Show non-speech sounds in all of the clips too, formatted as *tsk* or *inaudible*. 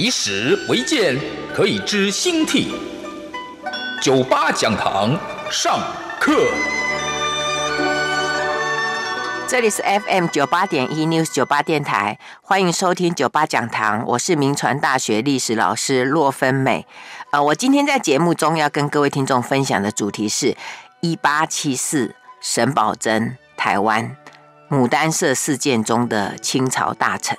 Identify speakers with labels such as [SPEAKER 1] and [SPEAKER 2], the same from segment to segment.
[SPEAKER 1] 以史为鉴，可以知兴替。九八讲堂上课。
[SPEAKER 2] 这里是 FM 九八点一 News 九八电台，欢迎收听九八讲堂，我是明传大学历史老师骆芬美。呃，我今天在节目中要跟各位听众分享的主题是一八七四沈葆桢台湾牡丹社事件中的清朝大臣。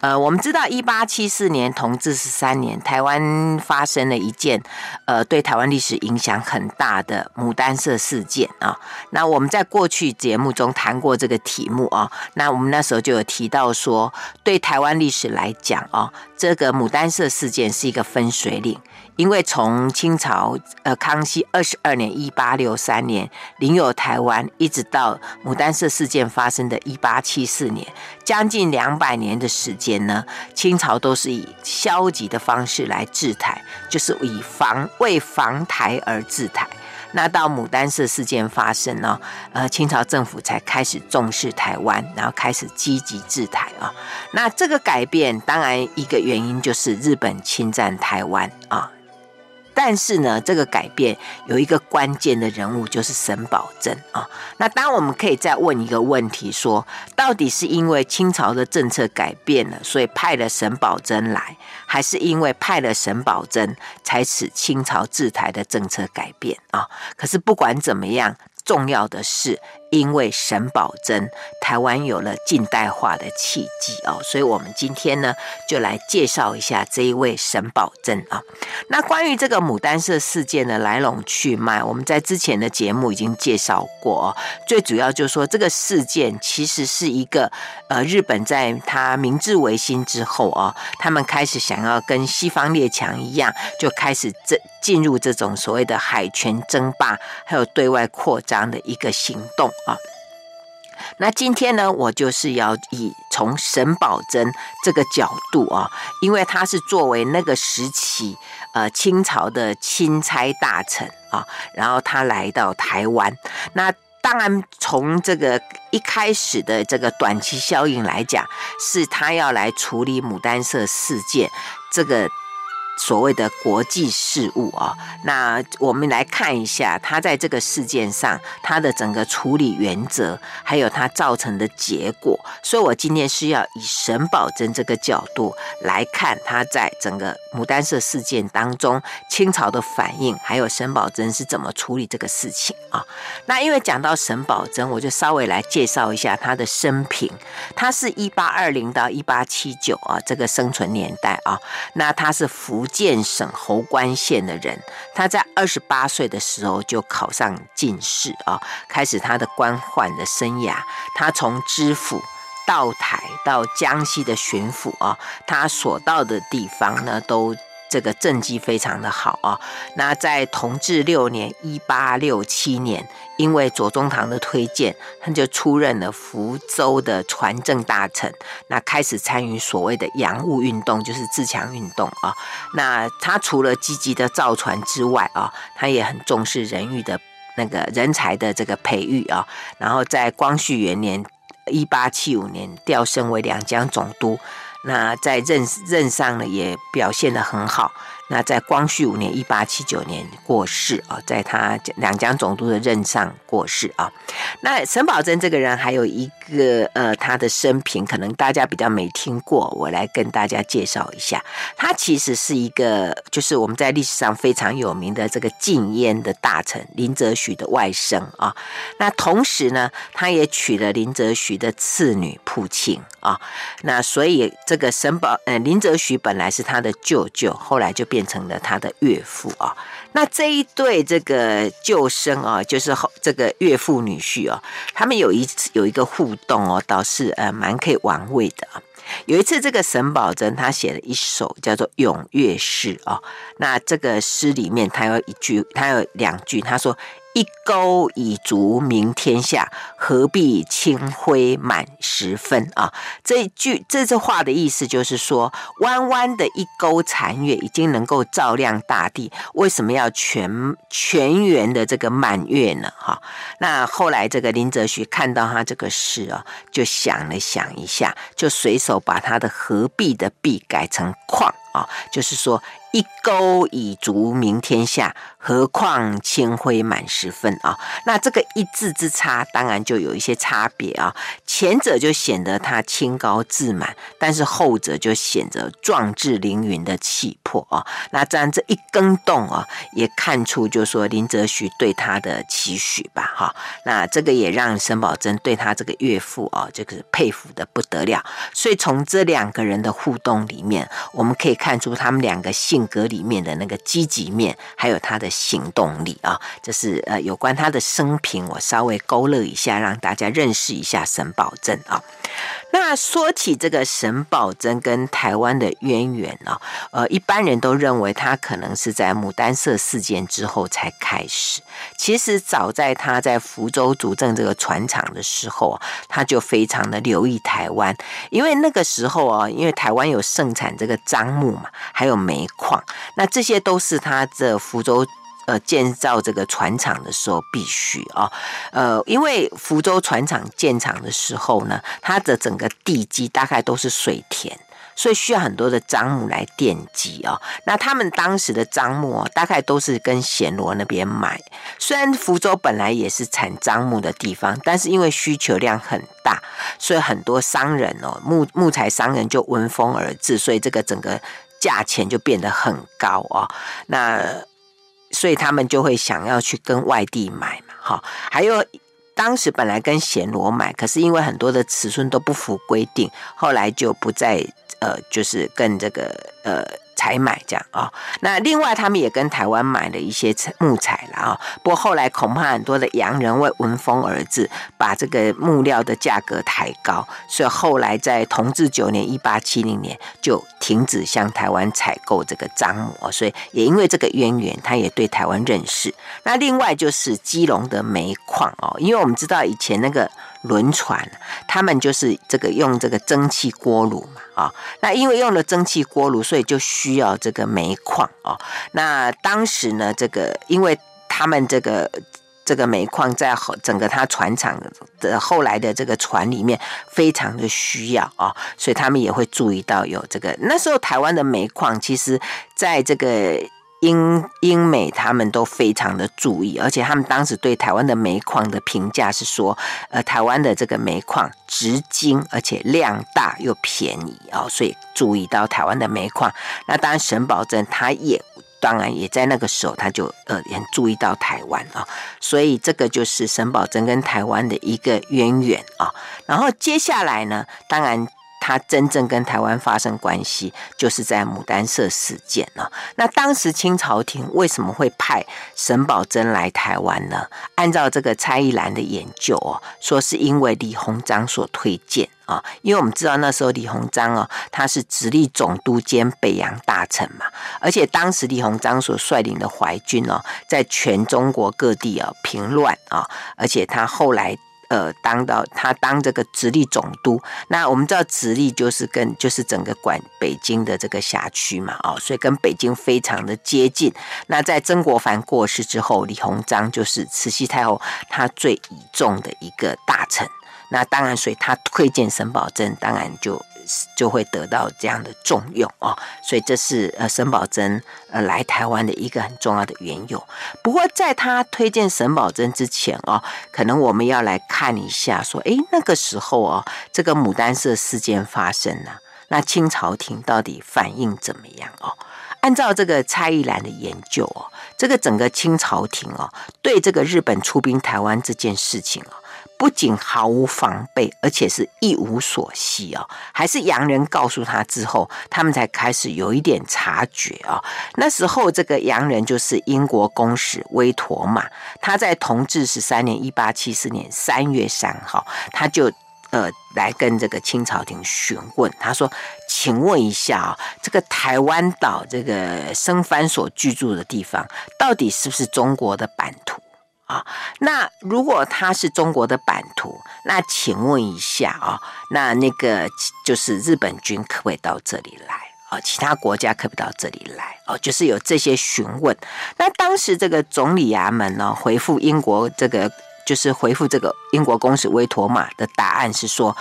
[SPEAKER 2] 呃，我们知道，一八七四年同治十三年，台湾发生了一件呃，对台湾历史影响很大的牡丹社事件啊。那我们在过去节目中谈过这个题目啊。那我们那时候就有提到说，对台湾历史来讲啊，这个牡丹社事件是一个分水岭。因为从清朝呃康熙二十二年一八六三年领有台湾，一直到牡丹社事件发生的一八七四年，将近两百年的时间呢，清朝都是以消极的方式来治台，就是以防为防台而治台。那到牡丹社事件发生呢，呃，清朝政府才开始重视台湾，然后开始积极治台啊。那这个改变，当然一个原因就是日本侵占台湾啊。但是呢，这个改变有一个关键的人物，就是沈葆桢啊。那当我们可以再问一个问题：说，到底是因为清朝的政策改变了，所以派了沈葆桢来，还是因为派了沈葆桢才使清朝治台的政策改变啊？可是不管怎么样，重要的是。因为沈葆桢，台湾有了近代化的契机哦，所以我们今天呢就来介绍一下这一位沈葆桢啊。那关于这个牡丹社事件的来龙去脉，我们在之前的节目已经介绍过哦。最主要就是说，这个事件其实是一个呃，日本在他明治维新之后啊，他们开始想要跟西方列强一样，就开始这进入这种所谓的海权争霸，还有对外扩张的一个行动。啊，那今天呢，我就是要以从沈葆桢这个角度啊，因为他是作为那个时期呃清朝的钦差大臣啊，然后他来到台湾，那当然从这个一开始的这个短期效应来讲，是他要来处理牡丹社事件这个。所谓的国际事务啊，那我们来看一下他在这个事件上他的整个处理原则，还有他造成的结果。所以我今天是要以沈葆桢这个角度来看他在整个牡丹社事件当中清朝的反应，还有沈葆桢是怎么处理这个事情啊。那因为讲到沈葆桢，我就稍微来介绍一下他的生平。他是一八二零到一八七九啊，这个生存年代啊，那他是福。建省侯官县的人，他在二十八岁的时候就考上进士啊，开始他的官宦的生涯。他从知府到台到江西的巡抚啊，他所到的地方呢，都。这个政绩非常的好啊！那在同治六年（一八六七年），因为左宗棠的推荐，他就出任了福州的船政大臣。那开始参与所谓的洋务运动，就是自强运动啊。那他除了积极的造船之外啊，他也很重视人育的那个人才的这个培育啊。然后在光绪元年（一八七五年），调升为两江总督。那在任任上呢，也表现得很好。那在光绪五年（一八七九年）过世啊，在他两江总督的任上过世啊。那沈葆桢这个人还有一个呃，他的生平可能大家比较没听过，我来跟大家介绍一下。他其实是一个，就是我们在历史上非常有名的这个禁烟的大臣林则徐的外甥啊。那同时呢，他也娶了林则徐的次女普庆啊。那所以这个沈葆呃林则徐本来是他的舅舅，后来就变。变成了他的岳父啊，那这一对这个旧生啊，就是后这个岳父女婿啊，他们有一次有一个互动哦，倒是呃蛮可以玩味的啊。有一次，这个沈葆桢他写了一首叫做《咏月》诗哦，那这个诗里面他有一句，他有两句，他说。一钩已足名天下，何必清辉满十分啊？这句这句话的意思就是说，弯弯的一钩残月已经能够照亮大地，为什么要全全圆的这个满月呢？哈，那后来这个林则徐看到他这个诗啊，就想了想一下，就随手把他的何必的必改成况啊，就是说。一钩已足名天下，何况清辉满十分啊？那这个一字之差，当然就有一些差别啊。前者就显得他清高自满，但是后者就显得壮志凌云的气魄啊。那这样这一更动啊，也看出就说林则徐对他的期许吧哈。那这个也让沈葆桢对他这个岳父啊，这个佩服的不得了。所以从这两个人的互动里面，我们可以看出他们两个性。性格里面的那个积极面，还有他的行动力啊，这是呃有关他的生平，我稍微勾勒一下，让大家认识一下沈葆桢啊。那说起这个沈葆桢跟台湾的渊源啊，呃，一般人都认为他可能是在牡丹社事件之后才开始。其实早在他在福州主政这个船厂的时候啊，他就非常的留意台湾，因为那个时候啊，因为台湾有盛产这个樟木嘛，还有煤矿，那这些都是他的福州。呃，建造这个船厂的时候必须啊，呃，因为福州船厂建厂的时候呢，它的整个地基大概都是水田，所以需要很多的樟木来奠基哦。那他们当时的樟木大概都是跟暹罗那边买，虽然福州本来也是产樟木的地方，但是因为需求量很大，所以很多商人哦，木木材商人就闻风而至，所以这个整个价钱就变得很高啊。那所以他们就会想要去跟外地买嘛，哈，还有当时本来跟暹罗买，可是因为很多的尺寸都不符规定，后来就不再呃，就是跟这个呃。采买这样啊，那另外他们也跟台湾买了一些木材了啊。不过后来恐怕很多的洋人会闻风而至，把这个木料的价格抬高，所以后来在同治九年（一八七零年）就停止向台湾采购这个樟木。所以也因为这个渊源，他也对台湾认识。那另外就是基隆的煤矿哦，因为我们知道以前那个。轮船，他们就是这个用这个蒸汽锅炉嘛，啊，那因为用了蒸汽锅炉，所以就需要这个煤矿啊。那当时呢，这个因为他们这个这个煤矿在后整个他船厂的后来的这个船里面非常的需要啊，所以他们也会注意到有这个。那时候台湾的煤矿，其实在这个。英英美他们都非常的注意，而且他们当时对台湾的煤矿的评价是说，呃，台湾的这个煤矿质精，而且量大又便宜，哦，所以注意到台湾的煤矿。那当然，沈葆桢他也当然也在那个时候，他就呃也注意到台湾啊，所以这个就是沈葆桢跟台湾的一个渊源啊。然后接下来呢，当然。他真正跟台湾发生关系，就是在牡丹社事件了。那当时清朝廷为什么会派沈葆桢来台湾呢？按照这个蔡一兰的研究哦，说是因为李鸿章所推荐啊。因为我们知道那时候李鸿章哦，他是直隶总督兼北洋大臣嘛，而且当时李鸿章所率领的淮军哦，在全中国各地啊平乱啊，而且他后来。呃，当到他当这个直隶总督，那我们知道直隶就是跟就是整个管北京的这个辖区嘛，哦，所以跟北京非常的接近。那在曾国藩过世之后，李鸿章就是慈禧太后他最倚重的一个大臣，那当然，所以他推荐沈葆桢，当然就。就会得到这样的重用哦，所以这是呃沈葆桢呃来台湾的一个很重要的缘由。不过在他推荐沈葆桢之前哦，可能我们要来看一下，说诶那个时候哦，这个牡丹社事件发生了，那清朝廷到底反应怎么样哦？按照这个蔡一兰的研究哦，这个整个清朝廷哦，对这个日本出兵台湾这件事情哦。不仅毫无防备，而且是一无所悉哦。还是洋人告诉他之后，他们才开始有一点察觉啊。那时候，这个洋人就是英国公使威妥玛，他在同治十三年（一八七四年）三月三号，他就呃，来跟这个清朝廷询问，他说：“请问一下啊，这个台湾岛这个生番所居住的地方，到底是不是中国的版啊？那如果它是中国的版图，那请问一下啊，那那个就是日本军可不可以到这里来啊？其他国家可不可以到这里来哦？就是有这些询问。那当时这个总理衙门呢，回复英国这个。”就是回复这个英国公使威妥玛的答案是说，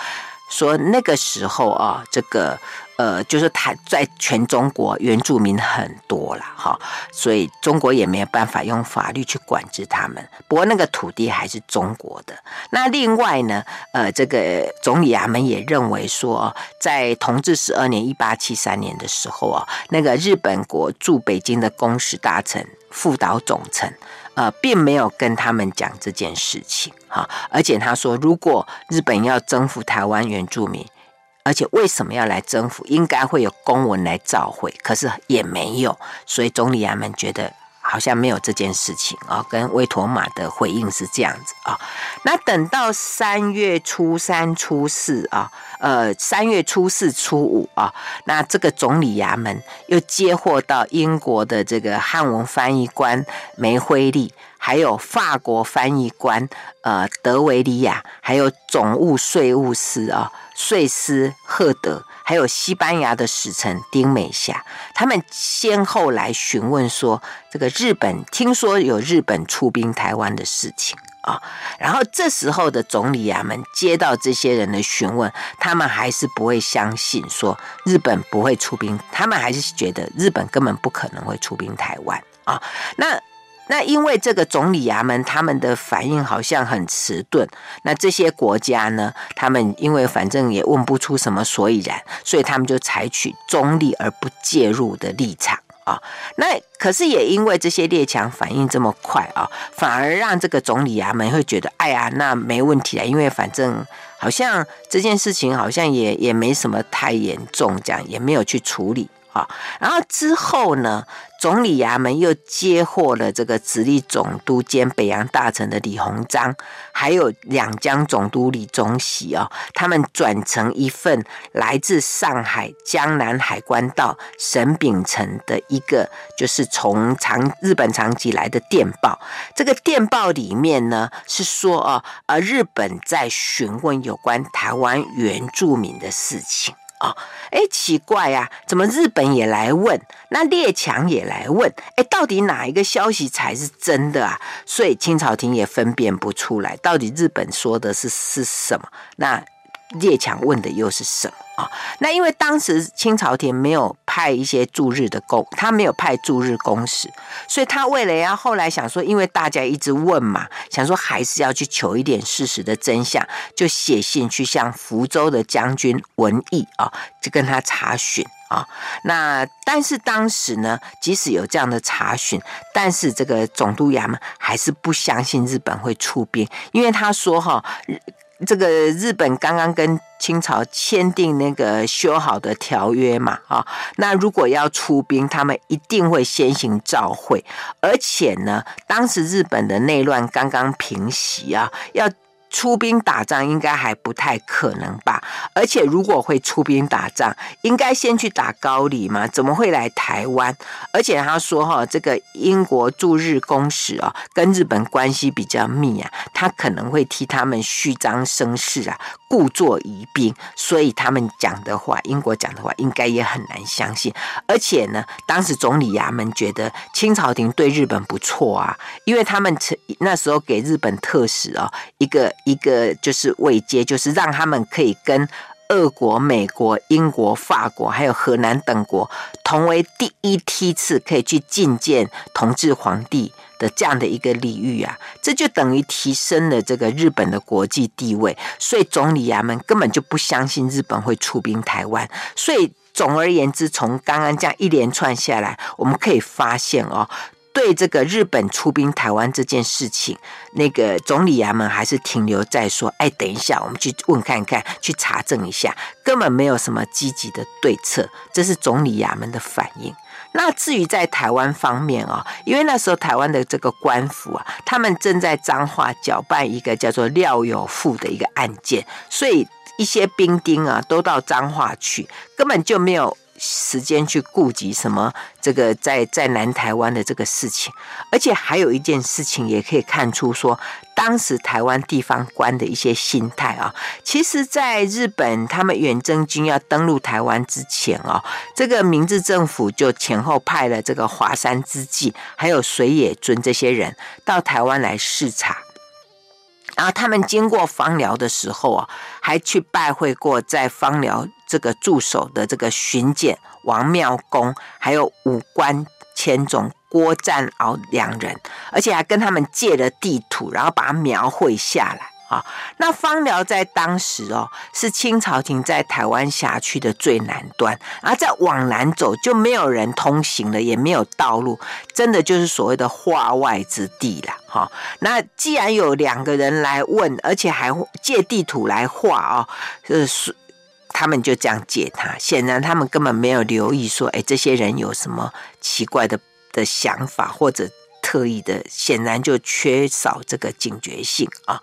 [SPEAKER 2] 说那个时候啊，这个呃，就是他在全中国原住民很多了哈，所以中国也没有办法用法律去管制他们。不过那个土地还是中国的。那另外呢，呃，这个总理衙门也认为说，在同治十二年（一八七三年）的时候啊，那个日本国驻北京的公使大臣副岛总臣。呃，并没有跟他们讲这件事情哈，而且他说，如果日本要征服台湾原住民，而且为什么要来征服，应该会有公文来召回，可是也没有，所以总理衙门觉得。好像没有这件事情啊，跟威妥玛的回应是这样子啊。那等到三月初三、初四啊，呃，三月初四、初五啊，那这个总理衙门又接获到英国的这个汉文翻译官梅辉利，还有法国翻译官呃德维利亚，还有总务税务司啊税司赫德。还有西班牙的使臣丁美霞，他们先后来询问说，这个日本听说有日本出兵台湾的事情啊。然后这时候的总理衙门接到这些人的询问，他们还是不会相信说日本不会出兵，他们还是觉得日本根本不可能会出兵台湾啊。那。那因为这个总理衙门他们的反应好像很迟钝，那这些国家呢，他们因为反正也问不出什么所以然，所以他们就采取中立而不介入的立场啊。那可是也因为这些列强反应这么快啊，反而让这个总理衙门会觉得，哎呀，那没问题啊，因为反正好像这件事情好像也也没什么太严重，这样也没有去处理。然后之后呢，总理衙门又接获了这个直隶总督兼北洋大臣的李鸿章，还有两江总督李宗喜哦，他们转成一份来自上海江南海关道沈秉成的一个，就是从长日本长崎来的电报。这个电报里面呢是说哦，呃，日本在询问有关台湾原住民的事情。哦，哎，奇怪啊，怎么日本也来问？那列强也来问？哎，到底哪一个消息才是真的啊？所以清朝廷也分辨不出来，到底日本说的是是什么？那列强问的又是什么？啊、那因为当时清朝廷没有派一些驻日的公，他没有派驻日公使，所以他为了要后来想说，因为大家一直问嘛，想说还是要去求一点事实的真相，就写信去向福州的将军文义啊、就跟他查询啊、那但是当时呢，即使有这样的查询，但是这个总督衙门还是不相信日本会出兵，因为他说哈。这个日本刚刚跟清朝签订那个修好的条约嘛，啊，那如果要出兵，他们一定会先行召会，而且呢，当时日本的内乱刚刚平息啊，要。出兵打仗应该还不太可能吧？而且如果会出兵打仗，应该先去打高丽嘛？怎么会来台湾？而且他说哈，这个英国驻日公使啊，跟日本关系比较密啊，他可能会替他们虚张声势啊，故作疑兵。所以他们讲的话，英国讲的话，应该也很难相信。而且呢，当时总理衙门觉得清朝廷对日本不错啊，因为他们那时候给日本特使哦一个。一个就是位阶，就是让他们可以跟俄国、美国、英国、法国还有荷兰等国同为第一梯次可以去觐见同治皇帝的这样的一个礼遇啊，这就等于提升了这个日本的国际地位。所以总理衙门根本就不相信日本会出兵台湾。所以总而言之，从刚刚这样一连串下来，我们可以发现哦。对这个日本出兵台湾这件事情，那个总理衙门还是停留在说：“哎，等一下，我们去问看看，去查证一下，根本没有什么积极的对策。”这是总理衙门的反应。那至于在台湾方面啊，因为那时候台湾的这个官府啊，他们正在彰化搅拌一个叫做廖有富的一个案件，所以一些兵丁啊，都到彰化去，根本就没有。时间去顾及什么这个在在南台湾的这个事情，而且还有一件事情也可以看出说，当时台湾地方官的一些心态啊。其实，在日本他们远征军要登陆台湾之前啊，这个明治政府就前后派了这个华山资纪还有水野尊这些人到台湾来视察。然后他们经过芳寮的时候啊，还去拜会过在芳寮这个驻守的这个巡检王庙公，还有武官千总郭占鳌两人，而且还跟他们借了地图，然后把它描绘下来。啊，那枋寮在当时哦，是清朝廷在台湾辖区的最南端，而再往南走就没有人通行了，也没有道路，真的就是所谓的化外之地了。哈，那既然有两个人来问，而且还借地图来画哦，是他们就这样借他，显然他们根本没有留意说，哎，这些人有什么奇怪的的想法或者特意的，显然就缺少这个警觉性啊。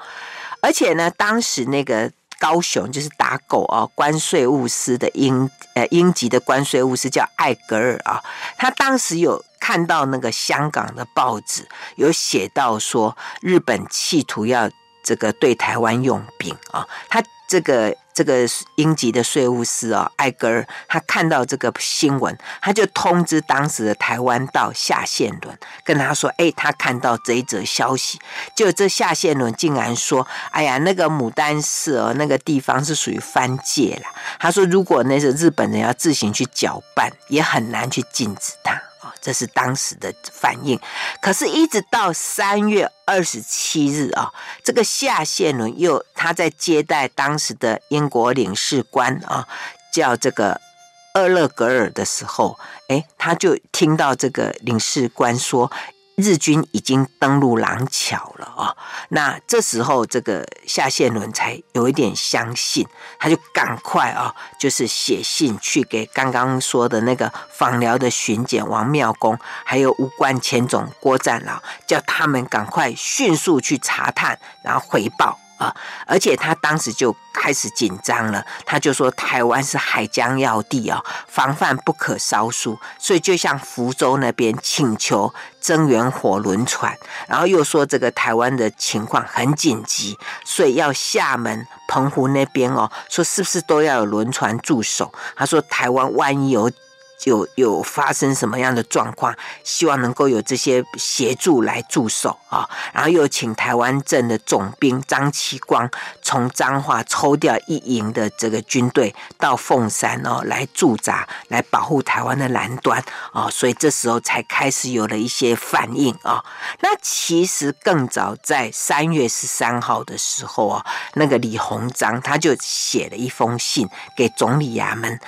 [SPEAKER 2] 而且呢，当时那个高雄就是打狗啊，关税务司的英呃英籍的关税务司叫艾格尔啊，他当时有看到那个香港的报纸有写到说，日本企图要这个对台湾用兵啊，他这个。这个英籍的税务司哦，艾格尔，他看到这个新闻，他就通知当时的台湾道夏宪伦，跟他说：“哎，他看到这一则消息，就这夏宪伦竟然说：‘哎呀，那个牡丹社哦，那个地方是属于藩界啦。’他说，如果那是日本人要自行去搅拌，也很难去禁止他。”这是当时的反应，可是，一直到三月二十七日啊，这个夏宪伦又他在接待当时的英国领事官啊，叫这个厄勒格尔的时候，诶，他就听到这个领事官说。日军已经登陆廊桥了啊！那这时候，这个夏宪伦才有一点相信，他就赶快啊，就是写信去给刚刚说的那个访辽的巡检王庙公，还有武官前总郭占老，叫他们赶快迅速去查探，然后回报。啊！而且他当时就开始紧张了，他就说台湾是海疆要地啊，防范不可稍疏，所以就向福州那边请求增援火轮船，然后又说这个台湾的情况很紧急，所以要厦门、澎湖那边哦，说是不是都要有轮船驻守？他说台湾万一有。有有发生什么样的状况？希望能够有这些协助来驻守啊，然后又请台湾镇的总兵张其光从彰化抽调一营的这个军队到凤山哦来驻扎，来保护台湾的南端啊，所以这时候才开始有了一些反应啊。那其实更早在三月十三号的时候啊，那个李鸿章他就写了一封信给总理衙门。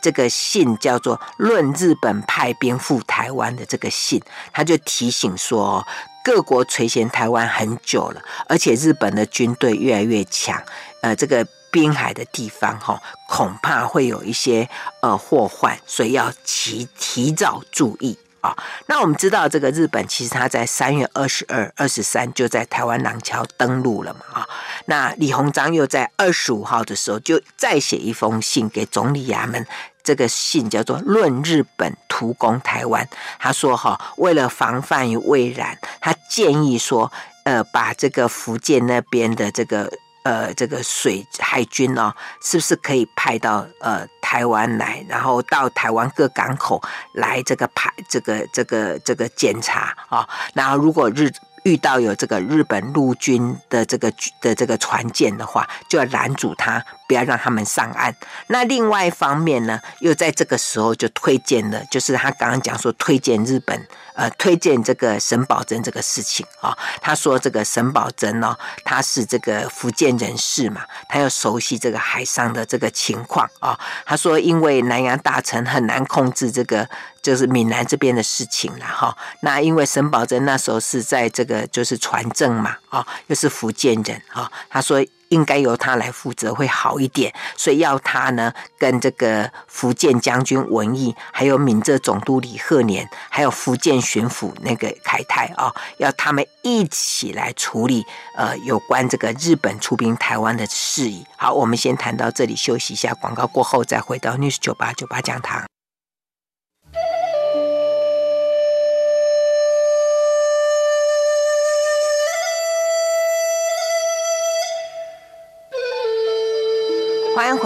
[SPEAKER 2] 这个信叫做《论日本派兵赴台湾》的这个信，他就提醒说，各国垂涎台湾很久了，而且日本的军队越来越强，呃，这个滨海的地方哈，恐怕会有一些呃祸患，所以要提提早注意。啊、那我们知道这个日本其实他在三月二十二、二十三就在台湾廊桥登陆了嘛，啊、那李鸿章又在二十五号的时候就再写一封信给总理衙门，这个信叫做《论日本图攻台湾》，他说哈、为了防范于未然，他建议说，呃，把这个福建那边的这个。呃，这个水海军哦，是不是可以派到呃台湾来，然后到台湾各港口来这个排这个这个这个检查啊、哦？然后如果日遇到有这个日本陆军的这个的这个船舰的话，就要拦阻他，不要让他们上岸。那另外一方面呢，又在这个时候就推荐了，就是他刚刚讲说推荐日本。呃，推荐这个沈葆桢这个事情啊、哦，他说这个沈葆桢呢，他是这个福建人士嘛，他要熟悉这个海上的这个情况啊、哦。他说，因为南洋大臣很难控制这个，就是闽南这边的事情了哈、那因为沈葆桢那时候是在这个就是船政嘛，啊、又是福建人啊、他说。应该由他来负责会好一点，所以要他呢跟这个福建将军文义，还有闽浙总督李鹤年，还有福建巡抚那个凯泰啊，要他们一起来处理呃有关这个日本出兵台湾的事宜。好，我们先谈到这里，休息一下，广告过后再回到 News 九八九八讲堂。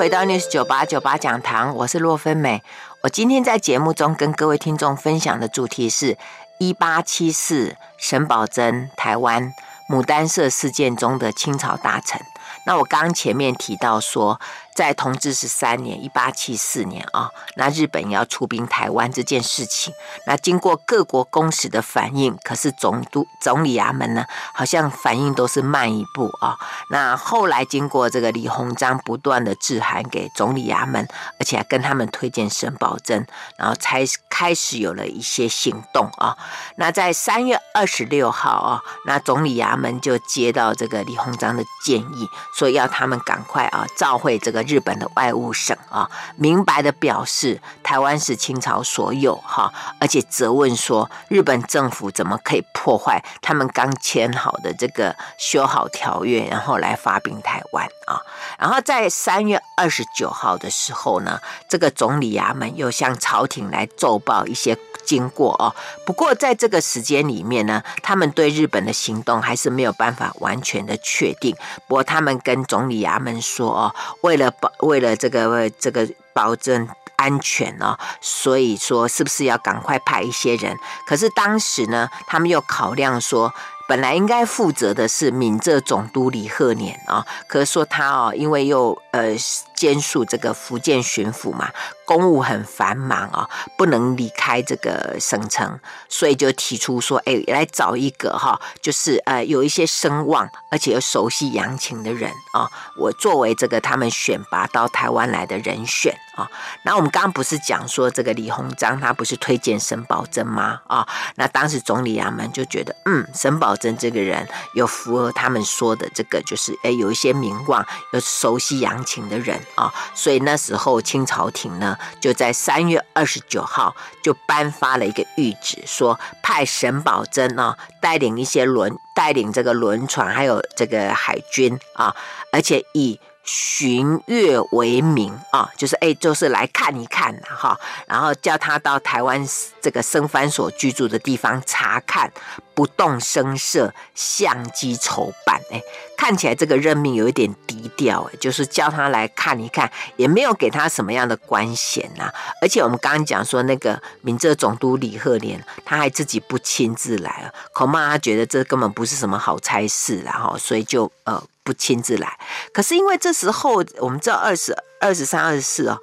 [SPEAKER 2] 回到 News 九八九八讲堂，我是洛芬美。我今天在节目中跟各位听众分享的主题是一八七四沈葆桢台湾牡丹社事件中的清朝大臣。那我刚前面提到说，在同治十三年（一八七四年）啊，那日本要出兵台湾这件事情，那经过各国公使的反应，可是总督总理衙门呢，好像反应都是慢一步啊。那后来经过这个李鸿章不断的致函给总理衙门，而且还跟他们推荐沈葆桢，然后才开始有了一些行动啊。那在三月二十六号啊，那总理衙门就接到这个李鸿章的建议，说要他们赶快啊召会这个。日本的外务省啊，明白的表示台湾是清朝所有哈，而且责问说日本政府怎么可以破坏他们刚签好的这个修好条约，然后来发兵台湾啊。然后在三月二十九号的时候呢，这个总理衙门又向朝廷来奏报一些。经过哦，不过在这个时间里面呢，他们对日本的行动还是没有办法完全的确定。不过他们跟总理衙门说哦，为了保为了这个这个保证安全哦，所以说是不是要赶快派一些人？可是当时呢，他们又考量说。本来应该负责的是闽浙总督李鹤年啊，可是说他哦，因为又呃兼署这个福建巡抚嘛，公务很繁忙啊，不能离开这个省城，所以就提出说，哎，来找一个哈，就是呃有一些声望，而且又熟悉洋情的人啊，我作为这个他们选拔到台湾来的人选啊。那我们刚刚不是讲说这个李鸿章他不是推荐沈葆桢吗？啊，那当时总理衙门就觉得，嗯，沈葆。桢这个人有符合他们说的这个，就是诶，有一些名望，有熟悉洋情的人啊，所以那时候清朝廷呢，就在三月二十九号就颁发了一个谕旨，说派沈葆桢呢带领一些轮，带领这个轮船，还有这个海军啊，而且以。巡阅为名啊，就是哎，就是来看一看哈，然后叫他到台湾这个生番所居住的地方查看，不动声色，相机筹办。哎，看起来这个任命有一点低调，哎，就是叫他来看一看，也没有给他什么样的官衔呐。而且我们刚刚讲说那个闽浙总督李鹤年，他还自己不亲自来，恐怕他觉得这根本不是什么好差事，然后所以就呃。不亲自来，可是因为这时候我们知道二十二十三、二十四哦，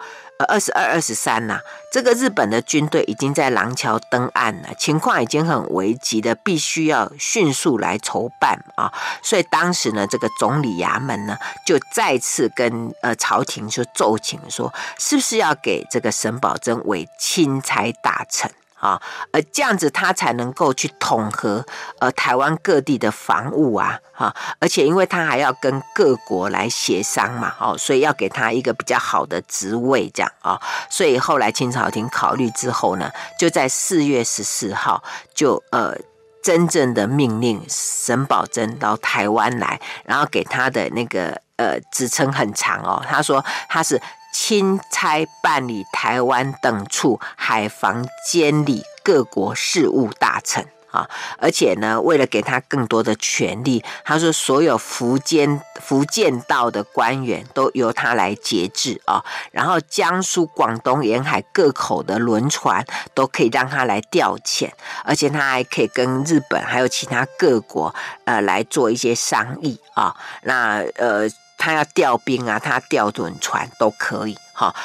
[SPEAKER 2] 二十二、二十三呐，这个日本的军队已经在廊桥登岸了，情况已经很危急的，必须要迅速来筹办啊。所以当时呢，这个总理衙门呢，就再次跟呃朝廷就奏请说，是不是要给这个沈葆桢为钦差大臣？啊，而这样子他才能够去统合呃台湾各地的防务啊，哈，而且因为他还要跟各国来协商嘛，哦，所以要给他一个比较好的职位，这样啊，所以后来清朝廷考虑之后呢，就在四月十四号就呃真正的命令沈葆桢到台湾来，然后给他的那个呃职称很长哦，他说他是。钦差办理台湾等处海防监理各国事务大臣啊，而且呢，为了给他更多的权力，他说所有福建福建道的官员都由他来节制啊，然后江苏、广东沿海各口的轮船都可以让他来调遣，而且他还可以跟日本还有其他各国呃来做一些商议啊，那呃。他要调兵啊，他调准船都可以，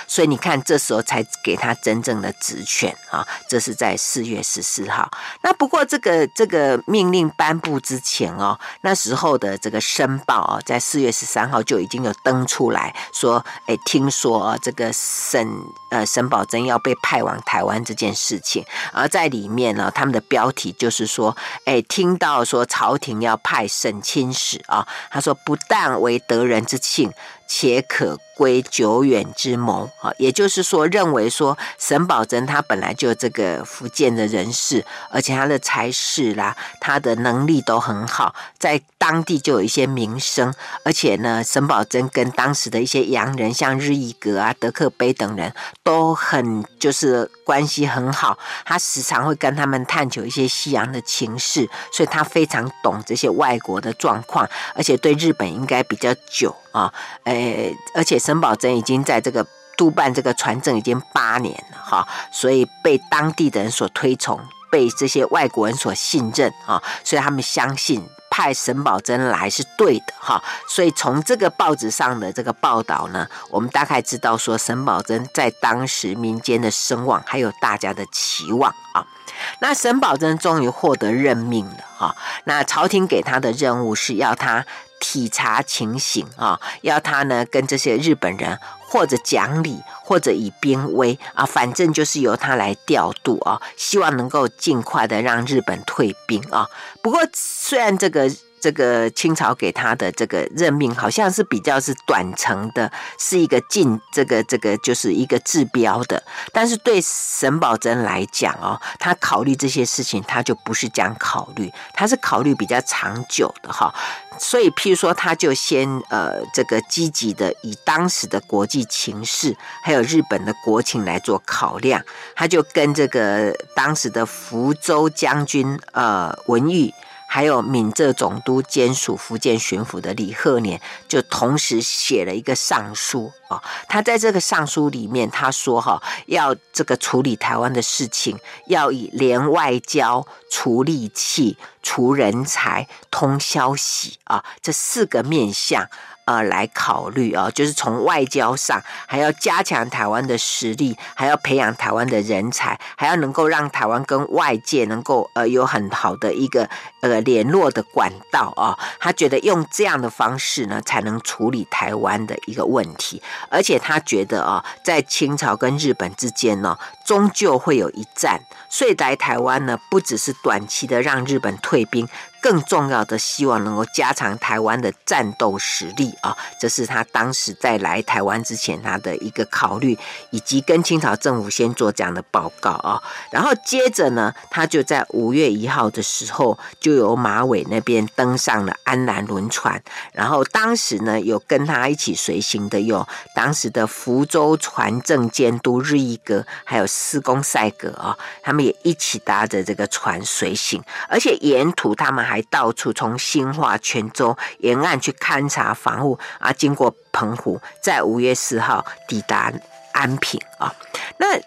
[SPEAKER 2] 所以你看这时候才给他真正的职权啊，这是在四月十四号。那不过这个这个命令颁布之前哦，那时候的这个《申报》哦，在四月十三号就已经有登出来说，哎，听说，这个沈呃沈葆楨要被派往台湾这件事情，而在里面呢，他们的标题就是说，哎，听到说朝廷要派沈钦使啊，他说不但为得人之庆。且可归久远之谋啊，也就是说，认为说沈葆桢他本来就这个福建的人士，而且他的才识啦，他的能力都很好，在当地就有一些名声，而且呢，沈葆桢跟当时的一些洋人，像日意格啊、德克碑等人都很就是关系很好，他时常会跟他们探求一些西洋的情势，所以他非常懂这些外国的状况，而且对日本应该比较久。啊，诶，而且沈葆桢已经在这个督办这个船政已经八年了哈，所以被当地的人所推崇，被这些外国人所信任啊，所以他们相信派沈葆桢来是对的哈，所以从这个报纸上的这个报道呢，我们大概知道说沈葆桢在当时民间的声望还有大家的期望啊。那沈葆桢终于获得任命了哈，那朝廷给他的任务是要他。体察情形啊，要他呢跟这些日本人或者讲理，或者以兵威啊，反正就是由他来调度啊，希望能够尽快的让日本退兵啊。不过虽然这个。这个清朝给他的这个任命，好像是比较是短程的，是一个进这个这个就是一个治标的。但是对沈葆桢来讲哦，他考虑这些事情，他就不是这样考虑，他是考虑比较长久的哈。所以，譬如说，他就先呃这个积极的以当时的国际情势，还有日本的国情来做考量，他就跟这个当时的福州将军呃文玉。还有闽浙总督兼署福建巡抚的李鹤年，就同时写了一个上书啊。他在这个上书里面，他说哈，要这个处理台湾的事情，要以联外交、除利器、除人才、通消息啊这四个面向。呃，来考虑啊，就是从外交上，还要加强台湾的实力，还要培养台湾的人才，还要能够让台湾跟外界能够呃有很好的一个呃联络的管道啊。他觉得用这样的方式呢，才能处理台湾的一个问题，而且他觉得啊，在清朝跟日本之间呢，终究会有一战，所以来台湾呢，不只是短期的让日本退兵。更重要的，希望能够加强台湾的战斗实力啊！这是他当时在来台湾之前他的一个考虑，以及跟清朝政府先做这样的报告啊。然后接着呢，他就在五月一号的时候，就就由马尾那边登上了安南轮船。然后当时呢，有跟他一起随行的有当时的福州船政监督日义阁，还有施工赛格啊，他们也一起搭着这个船随行，而且沿途他们。还到处从新化、泉州沿岸去勘察防护啊，经过澎湖，在五月四号抵达安平啊。那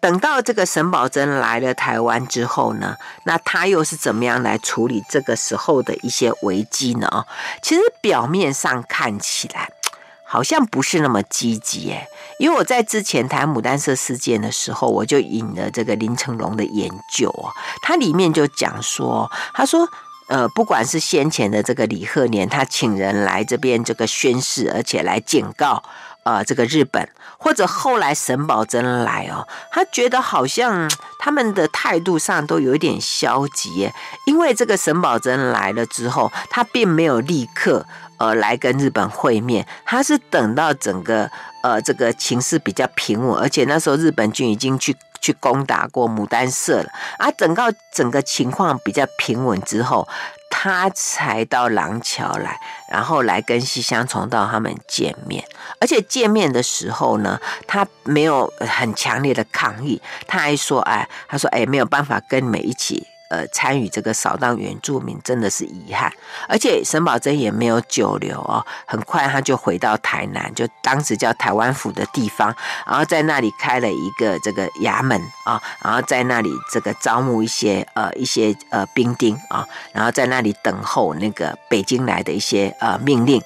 [SPEAKER 2] 等到这个沈葆桢来了台湾之后呢，那他又是怎么样来处理这个时候的一些危机呢？啊，其实表面上看起来 *tsk* 好像不是那么积极诶。因为我在之前谈牡丹社事件的时候，我就引了这个林成龙的研究啊，他里面就讲说，他说。呃，不管是先前的这个李鹤年，他请人来这边这个宣誓，而且来警告，呃，这个日本，或者后来沈葆桢来哦，他觉得好像他们的态度上都有一点消极，因为这个沈葆桢来了之后，他并没有立刻呃来跟日本会面，他是等到整个呃这个情势比较平稳，而且那时候日本军已经去。去攻打过牡丹社了啊！等到整个情况比较平稳之后，他才到廊桥来，然后来跟西乡重道他们见面。而且见面的时候呢，他没有很强烈的抗议，他还说：“哎，他说哎，没有办法跟你们一起。”呃，参与这个扫荡原住民真的是遗憾，而且沈葆桢也没有久留哦，很快他就回到台南，就当时叫台湾府的地方，然后在那里开了一个这个衙门啊，然后在那里这个招募一些呃一些呃兵丁啊，然后在那里等候那个北京来的一些呃命令。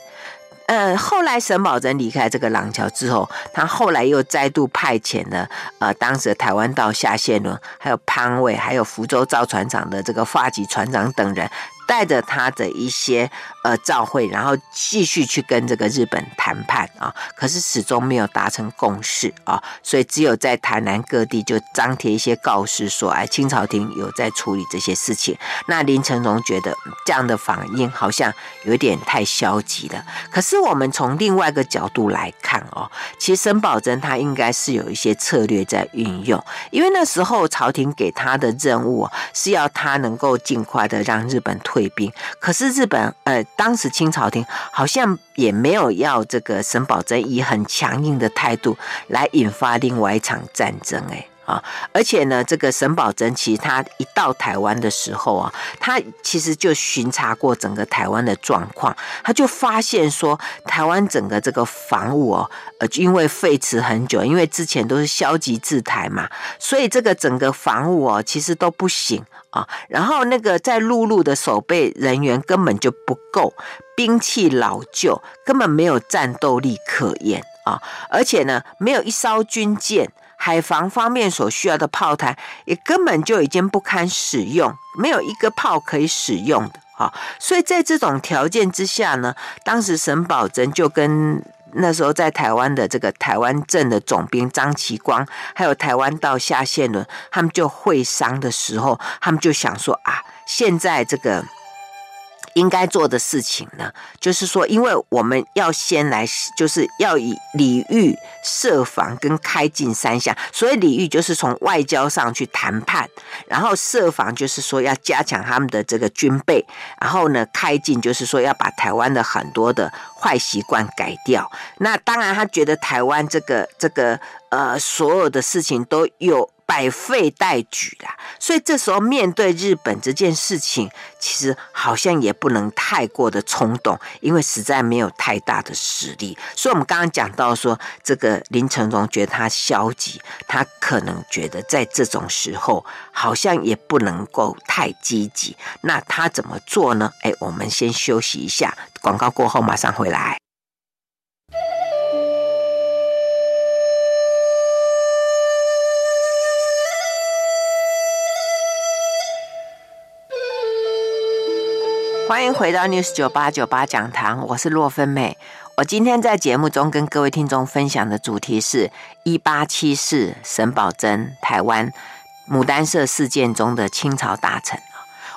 [SPEAKER 2] 呃，后来沈葆桢离开这个廊桥之后，他后来又再度派遣了呃当时的台湾道夏宪伦，还有潘伟，还有福州造船厂的这个发吉船长等人。带着他的一些呃照会，然后继续去跟这个日本谈判啊，可是始终没有达成共识啊，所以只有在台南各地就张贴一些告示说，哎，清朝廷有在处理这些事情。那林呈荣觉得这样的反应好像有点太消极了。可是我们从另外一个角度来看哦，其实沈葆楨他应该是有一些策略在运用，因为那时候朝廷给他的任务是要他能够尽快的让日本。退兵，可是日本呃，当时清朝廷好像也没有要这个沈葆桢以很强硬的态度来引发另外一场战争，哎。啊，而且呢，这个沈葆楨其实他一到台湾的时候啊，他其实就巡查过整个台湾的状况，他就发现说，台湾整个这个防务哦，呃，因为废弛很久，因为之前都是消极治台嘛，所以这个整个防务哦，其实都不行。啊，然后那个在陆路的守备人员根本就不够，兵器老旧，根本没有战斗力可言啊！而且呢，没有一艘军舰，海防方面所需要的炮台也根本就已经不堪使用，没有一个炮可以使用的啊！所以在这种条件之下呢，当时沈葆桢就跟。那时候在台湾的这个台湾镇的总兵张其光，还有台湾道夏宪伦，他们就会商的时候，他们就想说啊，现在这个。应该做的事情呢，就是说，因为我们要先来，就是要以礼遇、设防跟开进三项。所以礼遇，就是从外交上去谈判；然后设防，就是说要加强他们的这个军备；然后呢，开进，就是说要把台湾的很多的坏习惯改掉。那当然，他觉得台湾这个这个呃，所有的事情都有。百废待举啦，所以这时候面对日本这件事情，其实好像也不能太过的冲动，因为实在没有太大的实力。所以，我们刚刚讲到说，这个林呈荣觉得他消极，他可能觉得在这种时候好像也不能够太积极。那他怎么做呢？哎，我们先休息一下，广告过后马上回来。欢迎回到 News 九八九八讲堂，我是洛芬美。我今天在节目中跟各位听众分享的主题是一八七四沈葆桢台湾牡丹社事件中的清朝大臣。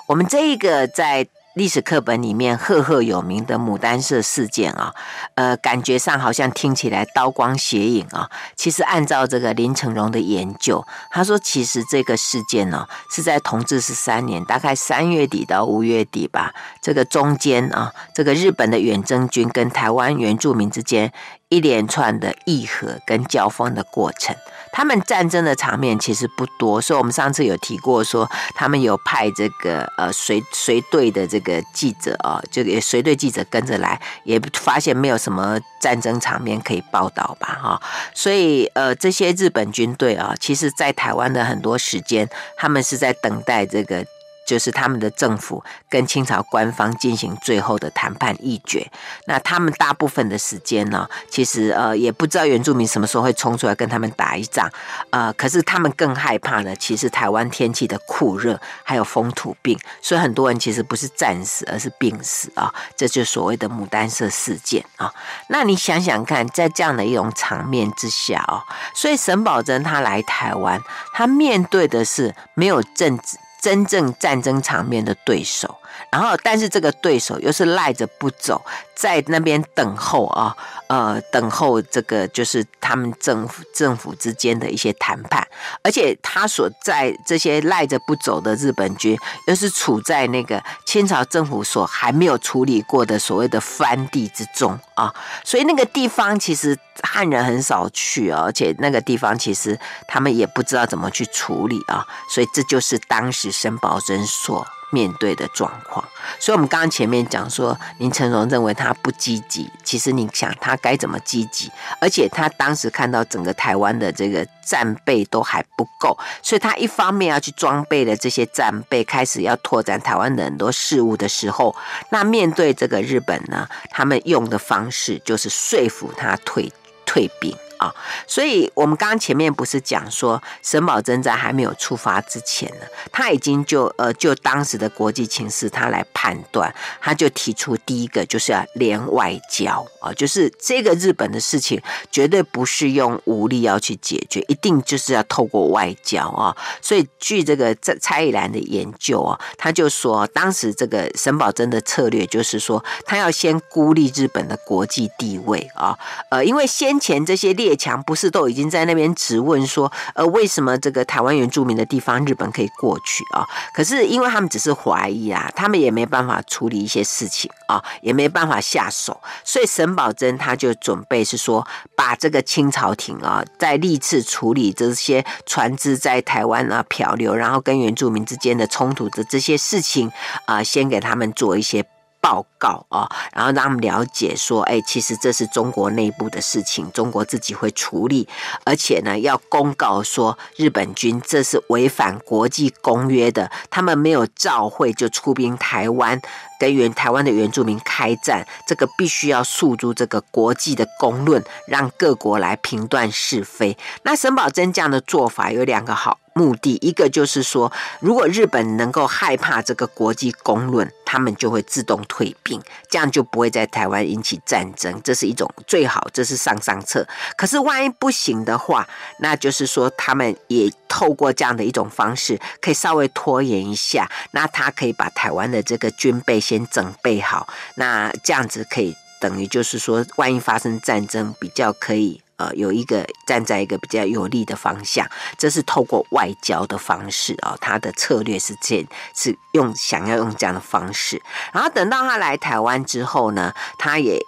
[SPEAKER 2] 我们这一个在。历史课本里面赫赫有名的牡丹社事件啊，呃，感觉上好像听起来刀光血影啊。其实按照这个林呈荣的研究，他说其实这个事件呢是在同治十三年，大概三月底到五月底吧，这个中间啊，这个日本的远征军跟台湾原住民之间一连串的议和跟交锋的过程。他们战争的场面其实不多，所以我们上次有提过说，他们有派这个呃随随队的这个记者啊，就也随队记者跟着来，也发现没有什么战争场面可以报道吧，哈，所以呃这些日本军队啊，其实在台湾的很多时间，他们是在等待这个。就是他们的政府跟清朝官方进行最后的谈判议决。那他们大部分的时间呢，其实呃也不知道原住民什么时候会冲出来跟他们打一仗。呃，可是他们更害怕的，其实台湾天气的酷热，还有风土病，所以很多人其实不是战死，而是病死啊。这就所谓的牡丹社事件啊。那你想想看，在这样的一种场面之下哦，所以沈葆桢他来台湾，他面对的是没有政治。真正战争场面的对手，然后但是这个对手又是赖着不走，在那边等候啊，呃，等候这个就是他们政府政府之间的一些谈判，而且他所在这些赖着不走的日本军，又是处在那个清朝政府所还没有处理过的所谓的藩地之中啊，所以那个地方其实汉人很少去啊，而且那个地方其实他们也不知道怎么去处理啊，所以这就是当时沈葆楨所面对的状况。所以，我们刚刚前面讲说，林成荣认为他不积极，其实你想他该怎么积极？而且他当时看到整个台湾的这个战备都还不够，所以他一方面要去装备了这些战备，开始要拓展台湾的很多事务的时候，那面对这个日本呢，他们用的方式就是说服他退退兵。啊，所以我们刚刚前面不是讲说，沈葆桢在还没有出发之前呢，他已经就呃就当时的国际情势，他来判断，他就提出第一个就是要联外交啊，就是这个日本的事情绝对不是用武力要去解决，一定就是要透过外交啊。所以据这个蔡蔡宜兰的研究啊，他就说当时这个沈葆桢的策略就是说，他要先孤立日本的国际地位啊，呃，因为先前这些列强不是都已经在那边质问说，呃，为什么这个台湾原住民的地方日本可以过去啊？可是因为他们只是怀疑啊，他们也没办法处理一些事情啊，也没办法下手，所以沈葆桢他就准备是说，把这个清朝廷啊，在历次处理这些船只在台湾啊漂流，然后跟原住民之间的冲突的这些事情啊，先给他们做一些。报告啊，然后让他们了解说，哎，其实这是中国内部的事情，中国自己会处理，而且呢，要公告说日本军这是违反国际公约的，他们没有照会就出兵台湾，跟原台湾的原住民开战，这个必须要诉诸这个国际的公论，让各国来评断是非。那沈葆桢这样的做法有两个好。目的一个就是说，如果日本能够害怕这个国际公论，他们就会自动退兵，这样就不会在台湾引起战争。这是一种最好，这是上上策。可是万一不行的话，那就是说他们也透过这样的一种方式，可以稍微拖延一下。那他可以把台湾的这个军备先整备好，那这样子可以等于就是说，万一发生战争，比较可以。呃，有一个站在一个比较有利的方向，这是透过外交的方式啊，他的策略是这，是用想要用这样的方式。然后等到他来台湾之后呢，他也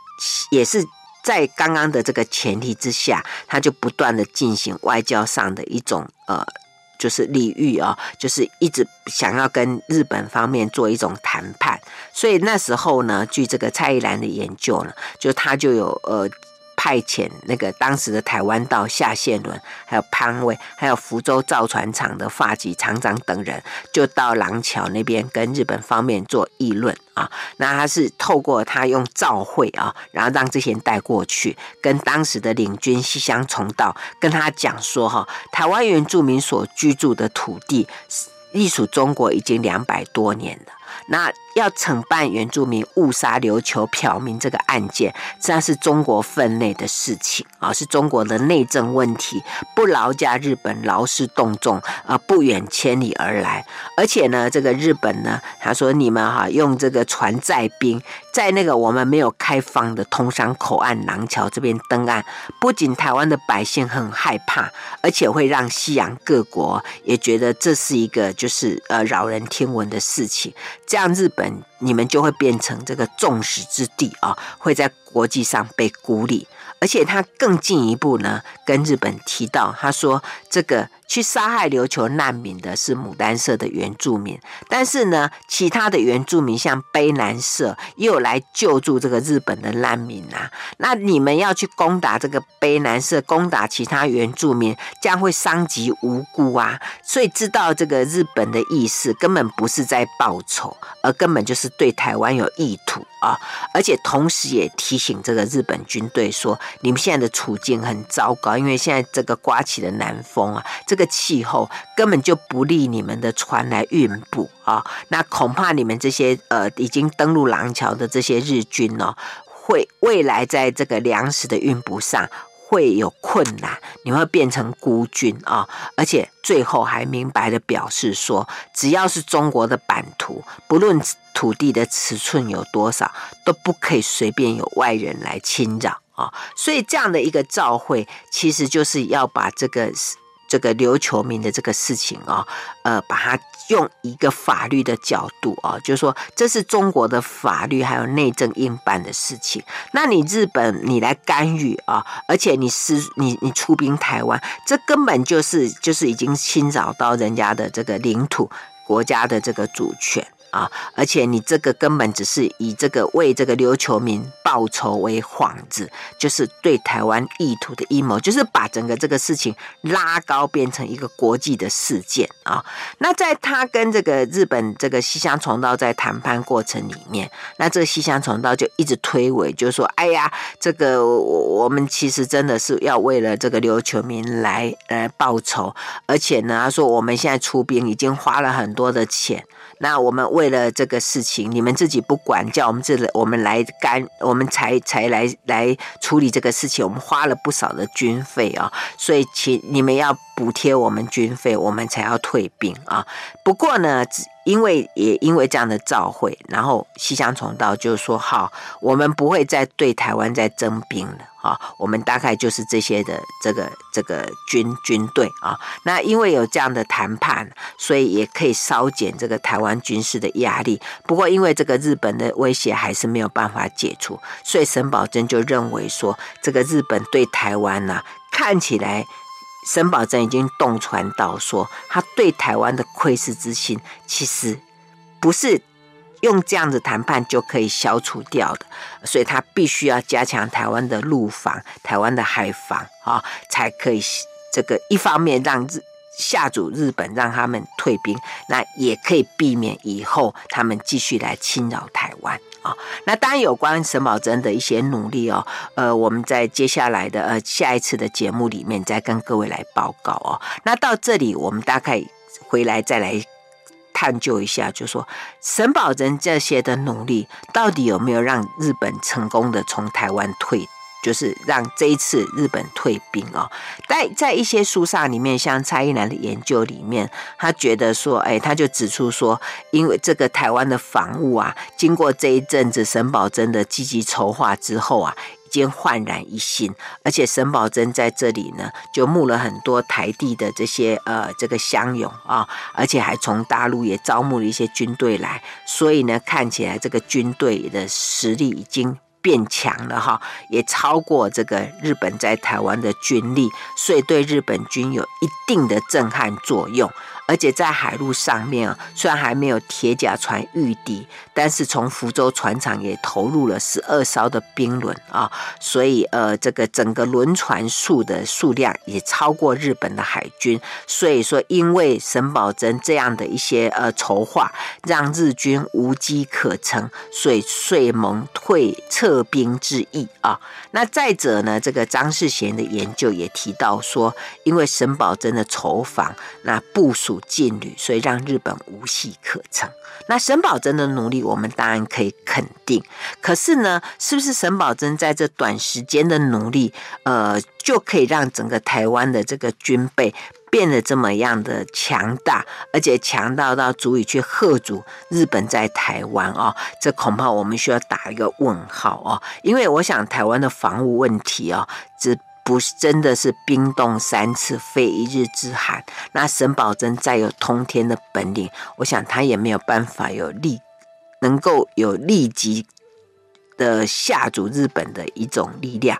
[SPEAKER 2] 也是在刚刚的这个前提之下，他就不断的进行外交上的一种呃，就是礼遇啊，就是一直想要跟日本方面做一种谈判。所以那时候呢，据这个蔡宜兰的研究呢，就他就有呃。派遣那个当时的台湾道夏宪伦，还有潘伟，还有福州造船厂的发给厂长等人，就到廊桥那边跟日本方面做议论啊。那他是透过他用照会啊，然后让这些人带过去，跟当时的领军西乡重道跟他讲说哈，台湾原住民所居住的土地，隶属中国已经两百多年了。那要惩办原住民误杀琉球漂民这个案件，这是中国分内的事情啊，是中国的内政问题，不劳驾日本劳师动众啊，不远千里而来。而且呢，这个日本呢，他说你们哈用这个船载兵在那个我们没有开放的通商口岸廊桥这边登岸，不仅台湾的百姓很害怕，而且会让西洋各国也觉得这是一个就是呃扰人听闻的事情。这样日本你们就会变成这个众矢之的啊，会在国际上被孤立。而且他更进一步呢，跟日本提到，他说这个去杀害琉球难民的是牡丹社的原住民，但是呢，其他的原住民像卑南社也有来救助这个日本的难民啊。那你们要去攻打这个卑南社，攻打其他原住民，将会伤及无辜啊。所以知道这个日本的意思，根本不是在报仇，而根本就是对台湾有意图啊。而且同时也提醒这个日本军队说。你们现在的处境很糟糕，因为现在这个刮起的南风啊，这个气候根本就不利你们的船来运补啊。那恐怕你们这些呃已经登陆廊桥的这些日军呢、哦，会未来在这个粮食的运补上会有困难，你会变成孤军啊。而且最后还明白的表示说，只要是中国的版图，不论土地的尺寸有多少，都不可以随便有外人来侵扰。啊，所以这样的一个照会，其实就是要把这个这个琉球民的这个事情啊，呃，把它用一个法律的角度啊，就是说这是中国的法律还有内政应办的事情。那你日本你来干预啊，而且你是你你出兵台湾，这根本就是就是已经侵扰到人家的这个领土国家的这个主权。啊，而且你这个根本只是以这个为这个琉球民报仇为幌子，就是对台湾意图的阴谋，就是把整个这个事情拉高变成一个国际的事件啊。那在他跟这个日本这个西乡重道在谈判过程里面，那这个西乡重道就一直推诿，就说：“哎呀，这个我们其实真的是要为了这个琉球民来来报仇，而且呢，他说我们现在出兵已经花了很多的钱。”那我们为了这个事情，你们自己不管，叫我们这我们来干，我们才才来来处理这个事情。我们花了不少的军费啊，所以请你们要补贴我们军费，我们才要退兵啊。不过呢，因为也因为这样的照会，然后西乡重道就说：“好，我们不会再对台湾再征兵了。”啊，我们大概就是这些的这个这个军军队啊。那因为有这样的谈判，所以也可以稍减这个台湾军事的压力。不过因为这个日本的威胁还是没有办法解除，所以沈葆桢就认为说，这个日本对台湾呢、看起来沈葆桢已经洞穿到说，他对台湾的窥视之心其实不是。用这样子谈判就可以消除掉的，所以他必须要加强台湾的陆防、台湾的海防啊，才可以这个一方面让吓阻日本，让他们退兵，那也可以避免以后他们继续来侵扰台湾啊。那当然有关沈葆桢的一些努力哦，呃，我们在接下来的呃下一次的节目里面再跟各位来报告哦。那到这里我们大概回来再来。探究一下，就说沈葆桢这些的努力，到底有没有让日本成功的从台湾退？就是让这一次日本退兵哦。在在一些书上里面，像蔡一南的研究里面，他觉得说，哎，他就指出说，因为这个台湾的防务啊，经过这一阵子沈葆桢的积极筹划之后啊。间焕然一新，而且沈葆桢在这里呢，就募了很多台地的这些呃这个乡勇啊，而且还从大陆也招募了一些军队来，所以呢，看起来这个军队的实力已经变强了哈，也超过这个日本在台湾的军力，所以对日本军有一定的震撼作用。而且在海路上面啊，虽然还没有铁甲船御敌，但是从福州船厂也投入了十二艘的兵轮啊，所以呃，这个整个轮船数的数量也超过日本的海军。所以说，因为沈葆桢这样的一些呃筹划，让日军无机可乘，所以遂萌退撤兵之意啊。那再者呢，这个张世贤的研究也提到说，因为沈葆桢的筹防，那部署。禁旅，所以让日本无戏可乘。那沈葆桢的努力，我们当然可以肯定。可是呢，是不是沈葆桢在这短时间的努力，呃，就可以让整个台湾的这个军备变得这么样的强大，而且强大到足以去吓阻日本在台湾哦？这恐怕我们需要打一个问号哦，因为我想台湾的防务问题哦，只。不是真的是冰冻三尺非一日之寒。那沈葆桢再有通天的本领，我想他也没有办法有立，能够有立即的吓阻日本的一种力量。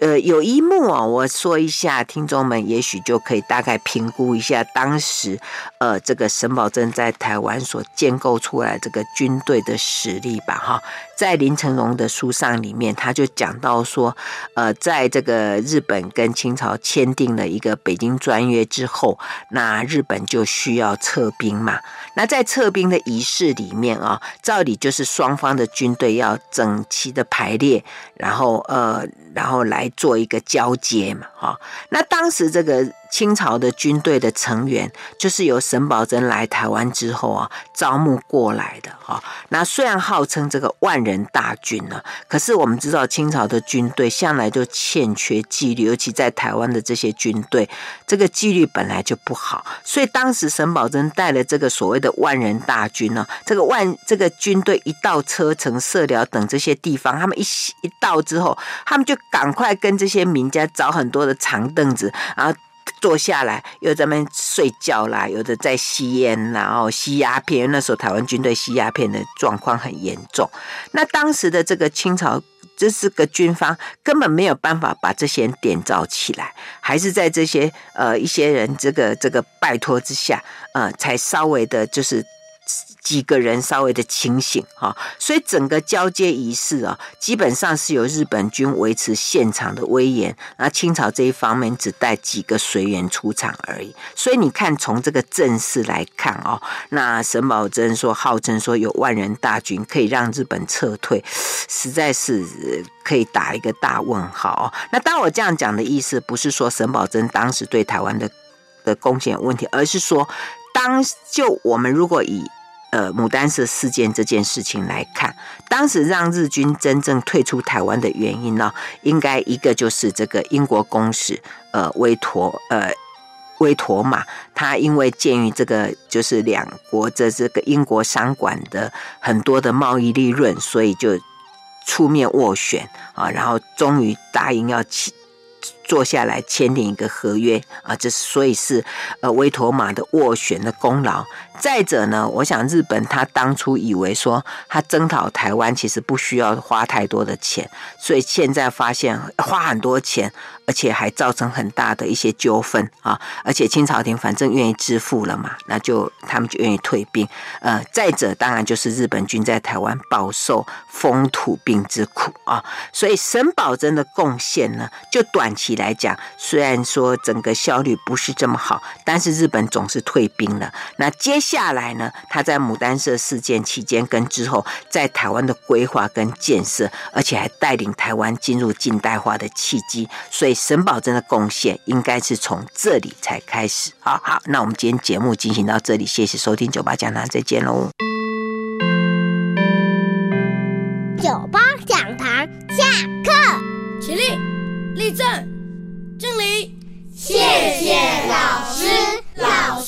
[SPEAKER 2] 呃，有一幕啊，我说一下，听众们也许就可以大概评估一下当时，呃，这个沈葆桢在台湾所建构出来这个军队的实力吧。哈，在林成荣的书上里面，他就讲到说，呃，在这个日本跟清朝签订了一个北京专约之后，那日本就需要撤兵嘛。那在撤兵的仪式里面啊，照理就是双方的军队要整齐的排列，然后呃，然后来。做一个交接嘛，哈，那当时这个。清朝的军队的成员，就是由沈葆桢来台湾之后啊，招募过来的哈。那虽然号称这个万人大军呢，可是我们知道清朝的军队向来就欠缺纪律，尤其在台湾的这些军队，这个纪律本来就不好。所以当时沈葆桢带了这个所谓的万人大军呢，这个万这个军队一到车城、社寮等这些地方，他们一一到之后，他们就赶快跟这些民家找很多的长凳子，然后。坐下来，又在那睡觉啦，有的在吸烟，然后吸鸦片。那时候台湾军队吸鸦片的状况很严重。那当时的这个清朝，这是个军方根本没有办法把这些人点着起来，还是在这些呃一些人这个这个拜托之下，呃，才稍微的就是几个人稍微的清醒哈，所以整个交接仪式啊，基本上是由日本军维持现场的威严，那清朝这一方面只带几个随员出场而已。所以你看，从这个阵势来看哦，那沈葆桢说号称说有万人大军可以让日本撤退，实在是可以打一个大问号。那当我这样讲的意思，不是说沈葆桢当时对台湾的的贡献有问题，而是说，当就我们如果以呃，牡丹社事件这件事情来看，当时让日军真正退出台湾的原因呢，应该一个就是这个英国公使呃威妥呃威妥玛，他因为鉴于这个就是两国的这个英国商馆的很多的贸易利润，所以就出面斡旋啊，然后终于答应要起。坐下来签订一个合约啊，这是所以是呃威妥玛的斡旋的功劳。再者呢，我想日本他当初以为说他征讨台湾其实不需要花太多的钱，所以现在发现花很多钱，而且还造成很大的一些纠纷啊。而且清朝廷反正愿意支付了嘛，那就他们就愿意退兵。呃，再者当然就是日本军在台湾饱受风土病之苦啊，所以沈葆桢的贡献呢，就短期来讲，虽然说整个效率不是这么好，但是日本总是退兵了。那接下下来呢，他在牡丹社事件期间跟之后，在台湾的规划跟建设，而且还带领台湾进入近代化的契机，所以沈葆桢的贡献应该是从这里才开始。好好，那我们今天节目进行到这里，谢谢收听九八讲堂，再见喽。
[SPEAKER 3] 九八讲堂下课，
[SPEAKER 4] 起立，立正，敬礼，谢谢老师。老。